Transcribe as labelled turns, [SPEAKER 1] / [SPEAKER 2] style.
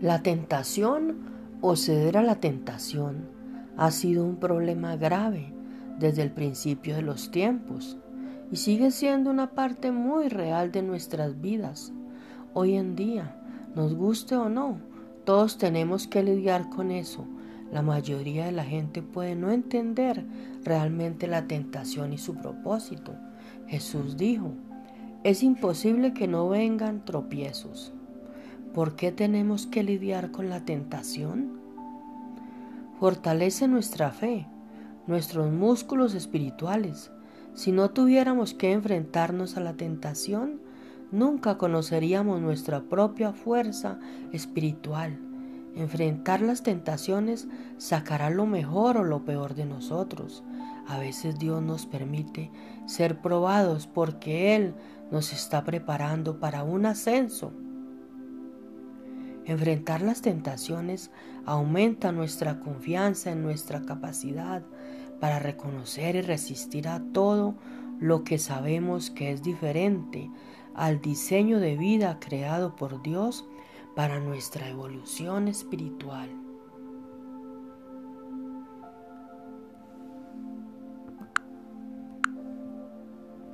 [SPEAKER 1] La tentación o ceder a la tentación ha sido un problema grave desde el principio de los tiempos y sigue siendo una parte muy real de nuestras vidas. Hoy en día, nos guste o no, todos tenemos que lidiar con eso. La mayoría de la gente puede no entender realmente la tentación y su propósito. Jesús dijo, es imposible que no vengan tropiezos. ¿Por qué tenemos que lidiar con la tentación? Fortalece nuestra fe, nuestros músculos espirituales. Si no tuviéramos que enfrentarnos a la tentación, nunca conoceríamos nuestra propia fuerza espiritual. Enfrentar las tentaciones sacará lo mejor o lo peor de nosotros. A veces Dios nos permite ser probados porque Él nos está preparando para un ascenso. Enfrentar las tentaciones aumenta nuestra confianza en nuestra capacidad para reconocer y resistir a todo lo que sabemos que es diferente al diseño de vida creado por Dios para nuestra evolución espiritual.